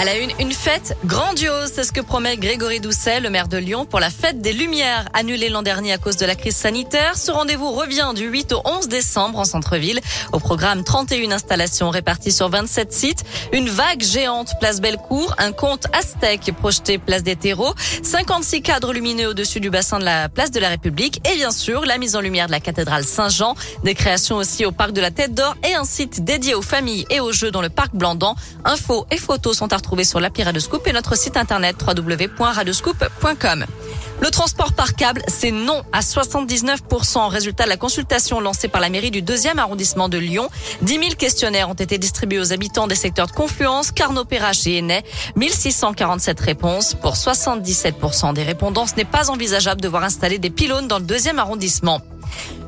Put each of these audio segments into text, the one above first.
À la une, une fête grandiose, c'est ce que promet Grégory Doucet, le maire de Lyon, pour la fête des Lumières, annulée l'an dernier à cause de la crise sanitaire. Ce rendez-vous revient du 8 au 11 décembre en centre-ville. Au programme, 31 installations réparties sur 27 sites, une vague géante place Bellecour, un conte aztèque projeté place des terreaux, 56 cadres lumineux au-dessus du bassin de la place de la République et bien sûr la mise en lumière de la cathédrale Saint-Jean, des créations aussi au parc de la Tête d'Or et un site dédié aux familles et aux jeux dans le parc Blandan. Infos et photos sont à retrouver sur et notre site internet. Le transport par câble, c'est non à 79%. Résultat de la consultation lancée par la mairie du deuxième arrondissement de Lyon. 10 000 questionnaires ont été distribués aux habitants des secteurs de Confluence, Carnot, Perrache et Enay. 1647 réponses. Pour 77% des répondants, ce n'est pas envisageable de voir installer des pylônes dans le deuxième arrondissement.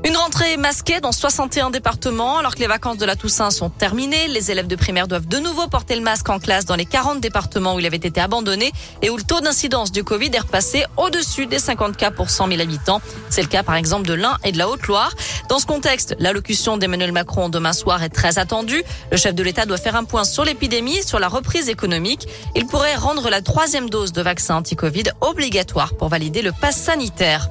Une rentrée masquée dans 61 départements alors que les vacances de la Toussaint sont terminées. Les élèves de primaire doivent de nouveau porter le masque en classe dans les 40 départements où il avait été abandonné et où le taux d'incidence du Covid est repassé au-dessus des 50 cas pour 100 000 habitants. C'est le cas par exemple de l'Ain et de la Haute-Loire. Dans ce contexte, l'allocution d'Emmanuel Macron demain soir est très attendue. Le chef de l'État doit faire un point sur l'épidémie sur la reprise économique. Il pourrait rendre la troisième dose de vaccin anti-Covid obligatoire pour valider le pass sanitaire.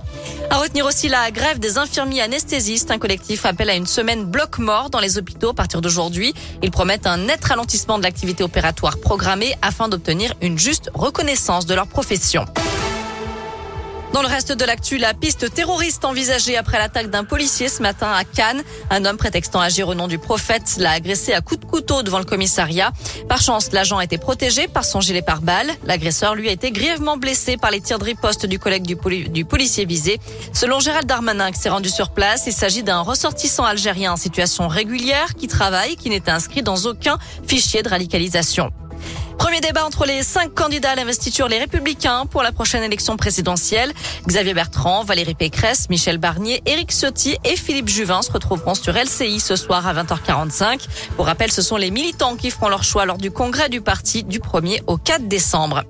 À retenir aussi la grève des infirmiers anesthésistes. Un collectif appelle à une semaine bloc-mort dans les hôpitaux à partir d'aujourd'hui. Ils promettent un net ralentissement de l'activité opératoire programmée afin d'obtenir une juste reconnaissance de leur profession. Dans le reste de l'actu, la piste terroriste envisagée après l'attaque d'un policier ce matin à Cannes. Un homme prétextant agir au nom du prophète l'a agressé à coups de couteau devant le commissariat. Par chance, l'agent a été protégé par son gilet pare-balles. L'agresseur, lui, a été grièvement blessé par les tirs de riposte du collègue du, policier visé. Selon Gérald Darmanin, qui s'est rendu sur place, il s'agit d'un ressortissant algérien en situation régulière qui travaille, qui n'était inscrit dans aucun fichier de radicalisation. Premier débat entre les cinq candidats à l'investiture, les Républicains, pour la prochaine élection présidentielle. Xavier Bertrand, Valérie Pécresse, Michel Barnier, Éric Ciotti et Philippe Juvin se retrouveront sur LCI ce soir à 20h45. Pour rappel, ce sont les militants qui feront leur choix lors du congrès du parti du 1er au 4 décembre.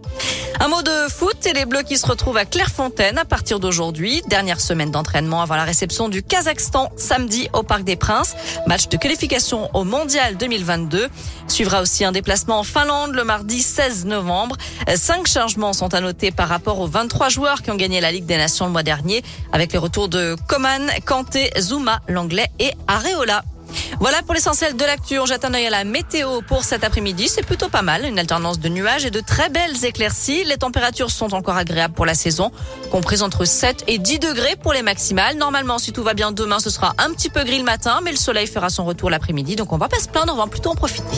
Un mot de foot et les Bleus qui se retrouvent à Clairefontaine à partir d'aujourd'hui. Dernière semaine d'entraînement avant la réception du Kazakhstan samedi au Parc des Princes. Match de qualification au Mondial 2022. Suivra aussi un déplacement en Finlande le mardi 16 novembre. Cinq changements sont à noter par rapport aux 23 joueurs qui ont gagné la Ligue des Nations le mois dernier avec les retours de Coman, Kanté, Zuma, Langlais et Areola. Voilà pour l'essentiel de l'actu. On jette un œil à la météo pour cet après-midi. C'est plutôt pas mal. Une alternance de nuages et de très belles éclaircies. Les températures sont encore agréables pour la saison, comprises entre 7 et 10 degrés pour les maximales. Normalement, si tout va bien demain, ce sera un petit peu gris le matin, mais le soleil fera son retour l'après-midi. Donc on va pas se plaindre, on va plutôt en profiter.